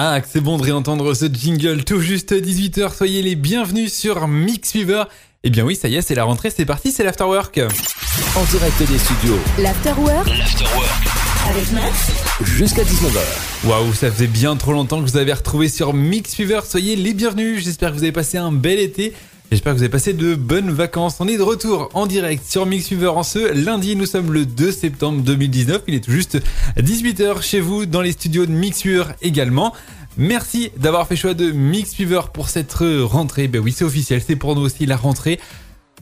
Ah, c'est bon de réentendre ce jingle tout juste 18h. Soyez les bienvenus sur Mix Fever. Eh bien oui, ça y est, c'est la rentrée, c'est parti, c'est l'afterwork. En direct des studios. L'afterwork avec Max. Jusqu'à 19h. Waouh, ça faisait bien trop longtemps que vous avez retrouvé sur Mix Fever. Soyez les bienvenus. J'espère que vous avez passé un bel été. J'espère que vous avez passé de bonnes vacances. On est de retour en direct sur Mix Fever en ce lundi. Nous sommes le 2 septembre 2019. Il est tout juste 18h chez vous dans les studios de Mix Fever également. Merci d'avoir fait choix de Mix Fever pour cette rentrée. Ben oui, c'est officiel. C'est pour nous aussi la rentrée.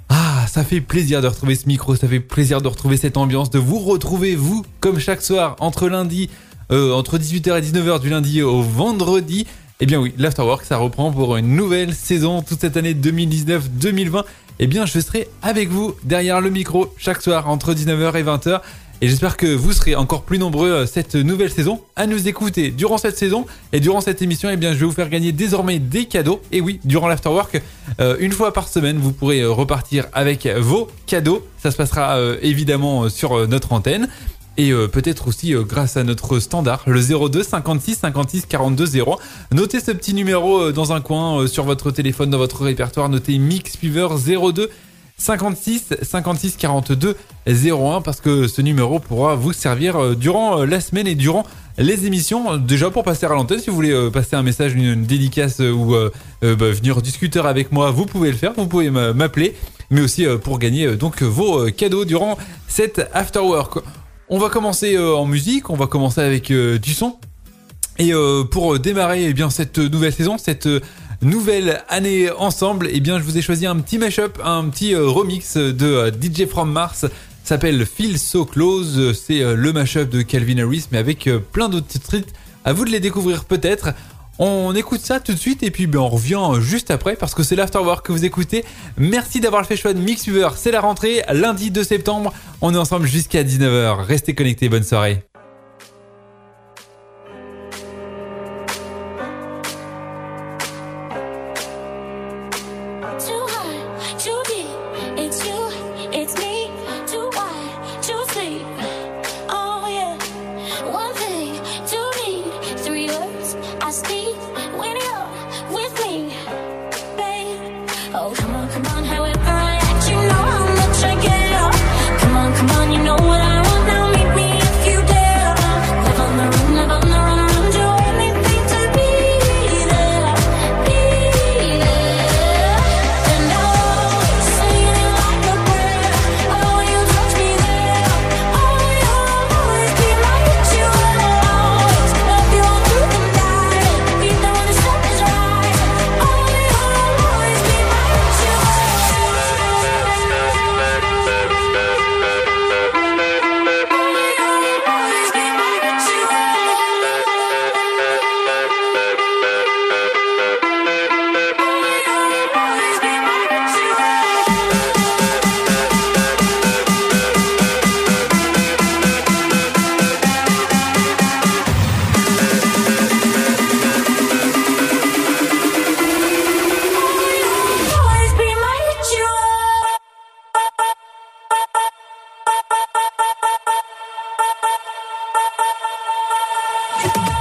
Ah, ça fait plaisir de retrouver ce micro, ça fait plaisir de retrouver cette ambiance, de vous retrouver, vous, comme chaque soir, entre lundi, euh, entre 18h et 19h du lundi au vendredi. Eh bien oui, l'Afterwork, ça reprend pour une nouvelle saison toute cette année 2019-2020. Eh bien, je serai avec vous derrière le micro chaque soir entre 19h et 20h. Et j'espère que vous serez encore plus nombreux euh, cette nouvelle saison à nous écouter durant cette saison et durant cette émission. Eh bien, je vais vous faire gagner désormais des cadeaux. Et oui, durant l'afterwork, euh, une fois par semaine, vous pourrez euh, repartir avec vos cadeaux. Ça se passera évidemment sur notre antenne et euh, peut-être aussi euh, grâce à notre standard, le 02 56 56 42 0. Notez ce petit numéro euh, dans un coin sur votre téléphone, dans votre répertoire. Notez Mix Fever 02 56 56 42 01 parce que ce numéro pourra vous servir durant la semaine et durant les émissions. Déjà pour passer à l'antenne, si vous voulez passer un message, une, dédicace ou bah, venir discuter avec moi, vous pouvez le faire. Vous pouvez m'appeler, mais aussi pour gagner donc vos cadeaux durant cette afterwork. On va commencer euh, en musique, on va commencer avec euh, du son. Et euh, pour démarrer eh cette nouvelle saison, cette nouvelle année ensemble, eh bien je vous ai choisi un petit mashup, un petit remix de DJ From Mars s'appelle Feel So Close, c'est le mashup de Calvin Harris mais avec plein d'autres titres. À vous de les découvrir peut-être. On écoute ça tout de suite et puis ben, on revient juste après parce que c'est l'afterwork que vous écoutez. Merci d'avoir fait choix de Mixweaver. C'est la rentrée, lundi 2 septembre. On est ensemble jusqu'à 19h. Restez connectés, bonne soirée. Yeah.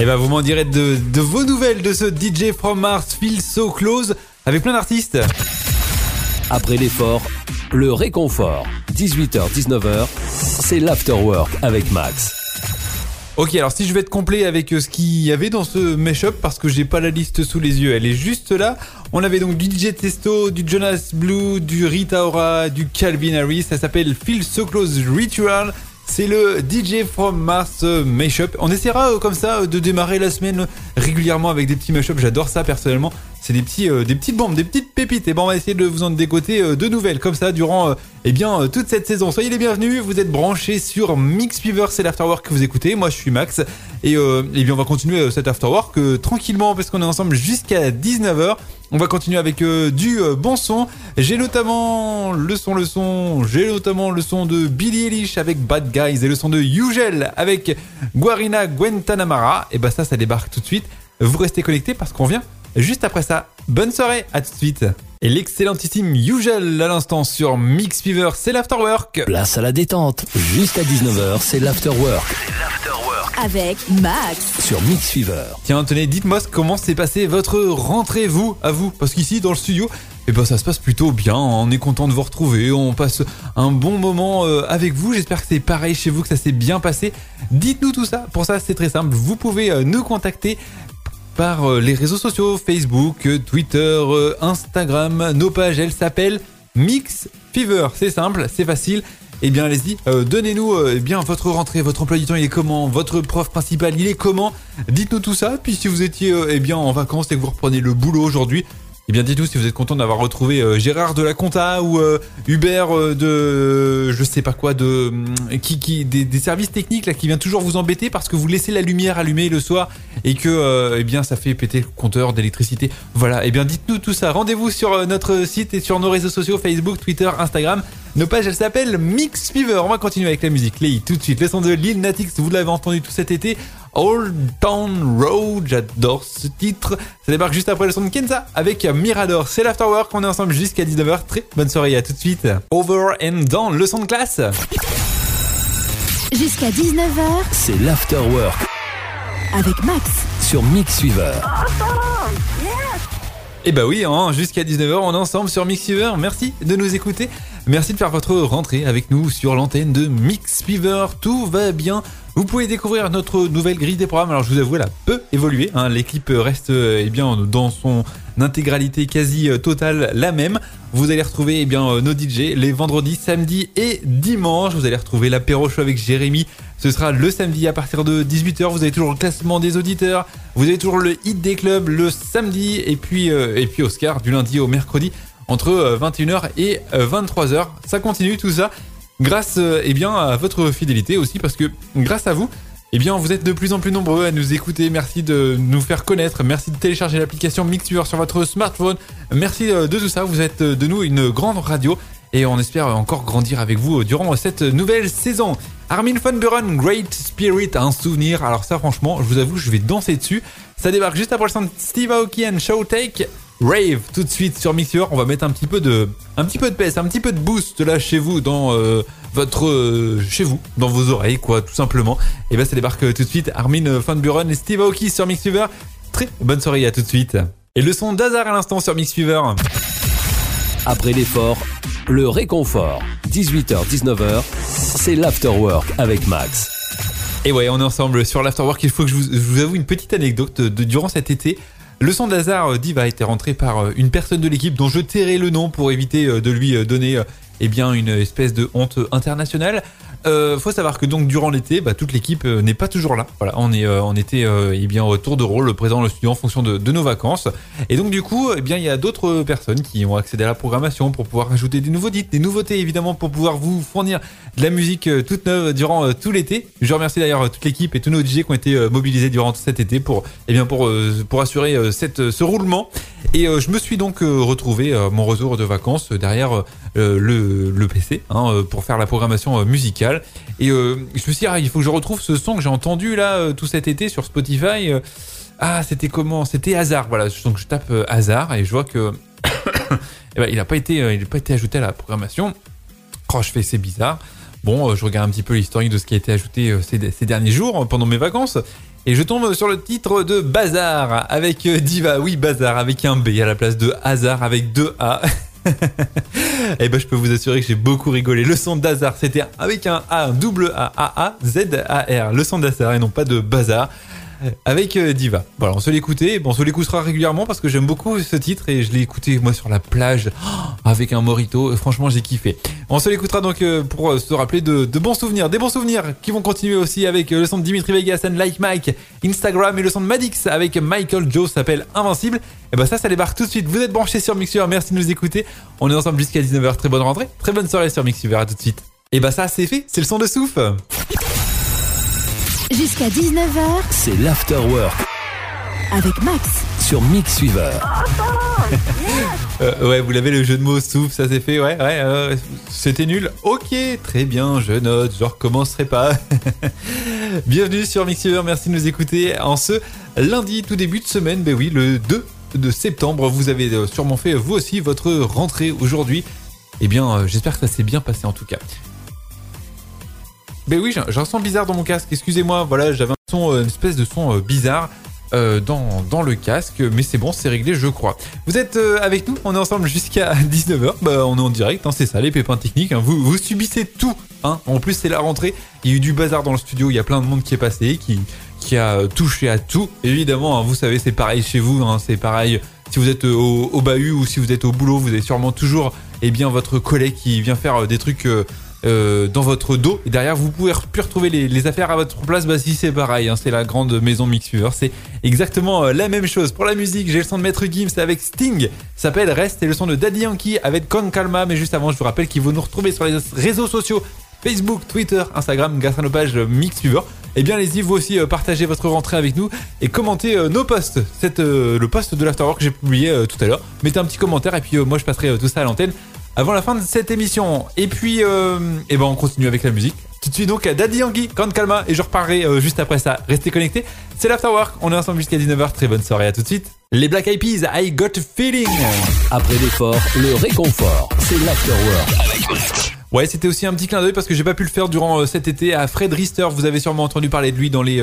Et bah vous m'en direz de, de vos nouvelles de ce DJ from Mars Feel So Close avec plein d'artistes. Après l'effort, le réconfort. 18h-19h, c'est l'afterwork avec Max. Ok, alors si je vais être complet avec euh, ce qu'il y avait dans ce mashup, parce que j'ai pas la liste sous les yeux, elle est juste là. On avait donc du DJ Testo, du Jonas Blue, du Rita Ora, du Calvin Harris. Ça s'appelle Feel So Close Ritual. C'est le DJ from Mars euh, mashup. On essaiera euh, comme ça de démarrer la semaine régulièrement avec des petits mashups. J'adore ça personnellement. C'est des petits, des petites bombes, des petites pépites. Et bon, on va essayer de vous en dégoter de nouvelles comme ça durant eh bien toute cette saison. Soyez les bienvenus. Vous êtes branchés sur Mix Fever, c'est l'afterwork que vous écoutez. Moi, je suis Max et eh bien on va continuer cet afterwork tranquillement parce qu'on est ensemble jusqu'à 19h. On va continuer avec du bon son. J'ai notamment le son, le son. J'ai notamment le son de Billy Eilish avec Bad Guys et le son de Ugel avec Guarina Guantanamara. Et bah ça, ça débarque tout de suite. Vous restez connectés parce qu'on vient juste après ça. Bonne soirée, à tout de suite. Et l'excellentissime Ugel à l'instant sur Mix Fever, c'est l'afterwork. Place à la détente. Jusqu'à 19h, c'est l'afterwork. Avec Max. Sur Mix Fever. Tiens, tenez, dites-moi comment s'est passé votre rentrée, vous, à vous? Parce qu'ici, dans le studio, eh ben, ça se passe plutôt bien. On est content de vous retrouver. On passe un bon moment euh, avec vous. J'espère que c'est pareil chez vous, que ça s'est bien passé. Dites-nous tout ça. Pour ça, c'est très simple. Vous pouvez euh, nous contacter par euh, les réseaux sociaux Facebook, Twitter, Instagram. Nos pages, elles s'appellent Mix Fever. C'est simple, c'est facile. Eh bien, allez-y, euh, donnez-nous euh, eh votre rentrée, votre emploi du temps, il est comment? Votre prof principal, il est comment? Dites-nous tout ça. Puis si vous étiez euh, eh bien en vacances et que vous reprenez le boulot aujourd'hui, eh bien dites-nous si vous êtes content d'avoir retrouvé Gérard de la Compta ou Hubert de je sais pas quoi de qui, des, services techniques là qui vient toujours vous embêter parce que vous laissez la lumière allumée le soir et que eh bien ça fait péter le compteur d'électricité. Voilà, eh bien dites-nous tout ça. Rendez-vous sur notre site et sur nos réseaux sociaux Facebook, Twitter, Instagram. Nos pages, elles s'appellent Mix Fever. On va continuer avec la musique. Les tout de suite. Le son de Lil Natix, vous l'avez entendu tout cet été. Old Town Road, j'adore ce titre. Ça débarque juste après le son de Kenza avec Mirador. C'est l'afterwork, on est ensemble jusqu'à 19h. Très bonne soirée, à tout de suite. Over and down, le son de classe. Jusqu'à 19h. C'est l'afterwork. Avec Max. Sur Mix Fever. Et bah oui, hein, jusqu'à 19h, on est ensemble sur Mix Fever. Merci de nous écouter. Merci de faire votre rentrée avec nous sur l'antenne de Mix Fever. Tout va bien. Vous pouvez découvrir notre nouvelle grille des programmes. Alors je vous avoue, elle a peu évolué. Hein. L'équipe reste eh bien dans son intégralité quasi totale la même. Vous allez retrouver eh bien nos DJ les vendredis, samedis et dimanches. Vous allez retrouver l'apéro show avec Jérémy. Ce sera le samedi à partir de 18h. Vous avez toujours le classement des auditeurs. Vous avez toujours le hit des clubs le samedi et puis et puis Oscar du lundi au mercredi entre 21h et 23h. Ça continue tout ça grâce eh bien à votre fidélité aussi parce que grâce à vous eh bien, vous êtes de plus en plus nombreux à nous écouter. Merci de nous faire connaître. Merci de télécharger l'application Mixture sur votre smartphone. Merci de tout ça. Vous êtes de nous une grande radio et on espère encore grandir avec vous durant cette nouvelle saison. Armin von Buren, Great Spirit, un souvenir. Alors ça, franchement, je vous avoue, je vais danser dessus. Ça débarque juste après le Steve Aoki and Showtake. Rave tout de suite sur Mixer. On va mettre un petit peu de, un petit peu de pèse, un petit peu de boost là chez vous dans euh, votre, euh, chez vous, dans vos oreilles quoi, tout simplement. Et ben ça débarque tout de suite. Armin Van Buren et Steve Aoki sur Mixfever. Très bonne soirée à tout de suite. Et le son d'Hazard à l'instant sur Mixfever. Après l'effort, le réconfort. 18h-19h, c'est l'afterwork avec Max. Et ouais, on est ensemble sur l'afterwork. Il faut que je vous, je vous avoue une petite anecdote de, durant cet été. Le son d'Hazard Div a été rentré par une personne de l'équipe dont je tairai le nom pour éviter de lui donner eh une espèce de honte internationale. Euh, faut savoir que donc durant l'été, bah, toute l'équipe euh, n'est pas toujours là. On est, euh, on était eh bien au tour de rôle, présent le studio en fonction de, nos vacances. Et donc du coup, eh il y a d'autres personnes qui ont accédé à la programmation pour pouvoir ajouter des nouveaux des nouveautés évidemment pour pouvoir vous fournir de la musique toute neuve durant tout l'été. Je remercie d'ailleurs toute l'équipe et tous nos DJ qui ont été mobilisés durant cet été pour, eh assurer ce roulement. Et je me suis donc retrouvé mon retour de vacances derrière le, PC hein, pour faire la programmation musicale. Et je me suis dit, ah, il faut que je retrouve ce son que j'ai entendu là tout cet été sur Spotify. Ah, c'était comment? C'était hasard. Voilà, donc je tape hasard et je vois que eh ben, il n'a pas été, ajouté à la programmation. Oh, je fais c'est bizarre. Bon, euh, je regarde un petit peu l'historique de ce qui a été ajouté euh, ces derniers jours pendant mes vacances. Et je tombe sur le titre de Bazar avec euh, Diva. Oui, Bazar avec un B à la place de hasard avec deux A. Et ben je peux vous assurer que j'ai beaucoup rigolé. Le son d'Hazard, c'était avec un A, un double A, A, A, Z, A, R. Le son d'Hazard et non pas de Bazar avec euh, Diva. Voilà, on se l'écoutait. Bon, on se l'écoutera régulièrement parce que j'aime beaucoup ce titre et je l'ai écouté moi sur la plage avec un morito. Franchement, j'ai kiffé. On se l'écoutera donc euh, pour euh, se rappeler de, bons souvenirs, des bons souvenirs qui vont continuer aussi avec le son de Dimitri Vegas Like Mike, Instagram et le son de Madix avec Michael Joe s'appelle Invincible. Et ben ça, ça débarque tout de suite. Vous êtes branchés sur Mixer. Merci de nous écouter. On est ensemble jusqu'à 19h. Très bonne rentrée, très bonne soirée sur Mixer. À tout de suite. Et ben ça, c'est fait. C'est le son de souffle. Jusqu'à 19h, c'est l'afterwork avec Max sur Mix Suiveur. euh, ouais, vous l'avez le jeu de mots souffle, ça s'est fait, ouais, ouais, euh, c'était nul. Ok, très bien, je note, je recommencerai pas. Bienvenue sur Mix Suiveur, merci de nous écouter en ce lundi, tout début de semaine, ben oui, le 2 de septembre. Vous avez euh, sûrement fait vous aussi votre rentrée aujourd'hui. Eh bien, euh, j'espère que ça s'est bien passé en tout cas. Ben oui, j'ai un son bizarre dans mon casque. Excusez-moi, voilà, j'avais un son, une espèce de son bizarre. Euh, dans, le casque, mais c'est bon, c'est réglé, je crois. Vous êtes euh, avec nous, on est ensemble jusqu'à 19h, bah, on est en direct, hein, c'est ça, les pépins techniques, hein. vous, subissez tout. Hein. En plus, c'est la rentrée, il y a eu du bazar dans le studio, il y a plein de monde qui est passé, qui, qui a touché à tout. Évidemment, vous savez, c'est pareil chez vous, c'est pareil si vous êtes au, au, bahut ou si vous êtes au boulot, vous avez sûrement toujours eh bien, votre collègue qui vient faire des trucs... Euh, euh, dans votre dos. Et derrière vous pouvez plus retrouver les, affaires à votre place. Bah si c'est pareil hein, c'est la grande maison Mixfever c'est exactement euh, la même chose. Pour la musique j'ai le son de Maître Gims avec Sting. S'appelle Rest. Et le son de Daddy Yankee avec Con Calma. Mais juste avant je vous rappelle qu'il vous nous retrouver sur les réseaux sociaux. Facebook, Twitter, Instagram grâce à nos pages Mixfever eh bien allez-y vous aussi euh, partagez votre rentrée avec nous et commentez euh, nos posts. Cette, euh, le post de l'Afterwork que j'ai publié tout à l'heure. Mettez un petit commentaire et puis moi je passerai tout ça à l'antenne avant la fin de cette émission. Et puis, euh, et ben on continue avec la musique. Tout de suite donc à Daddy Yankee, Quand Calma, et je reparlerai euh, juste après ça. Restez connectés. C'est l'Afterwork, on est ensemble jusqu'à 19h. Très bonne soirée, à tout de suite. Les Black Eyed Peas, I Got a Feeling. Après l'effort, le réconfort, c'est l'Afterwork. Ouais, c'était aussi un petit clin d'œil parce que j'ai pas pu le faire durant euh, cet été à Fred Rister. Vous avez sûrement entendu parler de lui dans les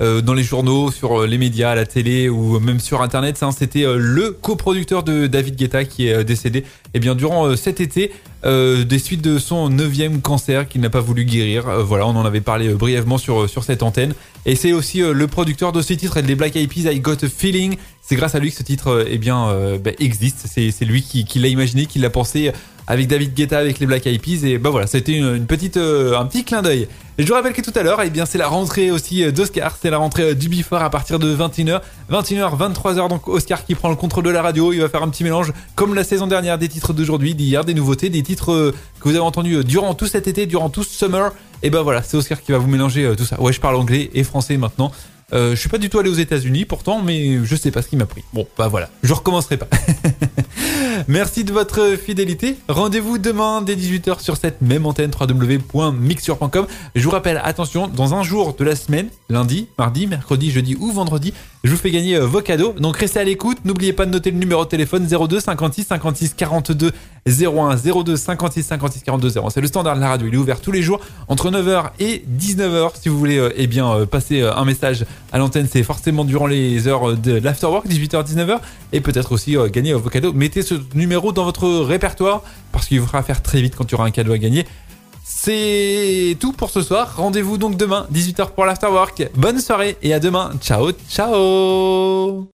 euh, dans les journaux, sur euh, les médias, à la télé ou même sur internet. Hein, C'était euh, le coproducteur de David Guetta qui est décédé et eh bien durant cet été des suites de son neuvième cancer qu'il n'a pas voulu guérir. voilà, on en avait parlé brièvement sur sur cette antenne. Et c'est aussi le producteur de ce titre, les Black Eyed Peas, I Got a Feeling. C'est grâce à lui que ce titre eh bien bah, existe. C'est lui qui, qui l'a imaginé, qui l'a pensé avec David Guetta, avec les Black Eyed Peas. Et bah voilà, c'était une, une, petite, euh, un petit clin d'œil. Et je vous rappelle que tout à l'heure, eh bien, c'est la rentrée aussi d'Oscar. C'est la rentrée du Before à partir de 21h. 21h, 23h. Donc, Oscar qui prend le contrôle de la radio. Il va faire un petit mélange, comme la saison dernière, des titres d'aujourd'hui, d'hier, des nouveautés, des titres euh, que vous avez entendus durant tout cet été, durant tout ce summer. Et bah voilà, c'est Oscar qui va vous mélanger euh, tout ça. Ouais, je parle anglais et français maintenant. Euh, je suis pas du tout allé aux États-Unis pourtant, mais je sais pas ce qui m'a pris. Bon, bah voilà, je recommencerai pas. Merci de votre fidélité. Rendez-vous demain dès 18h sur cette même antenne www.mixture.com. Je vous rappelle, attention, dans un jour de la semaine, lundi, mardi, mercredi, jeudi ou vendredi, je vous fais gagner vos cadeaux. Donc restez à l'écoute. N'oubliez pas de noter le numéro de téléphone 02 56 56 42 01 02 56 56 42 01. C'est le standard de la radio. Il est ouvert tous les jours entre 9h et 19h. Si vous voulez eh bien passer un message à l'antenne, c'est forcément durant les heures de l'afterwork, 18h 19h et peut-être aussi gagner vos cadeaux. Mettez ce numéro dans votre répertoire parce qu'il vous fera faire très vite quand il y aura un cadeau à gagner. C'est tout pour ce soir. Rendez-vous donc demain, 18h pour l'Afterwork. Bonne soirée et à demain. Ciao, ciao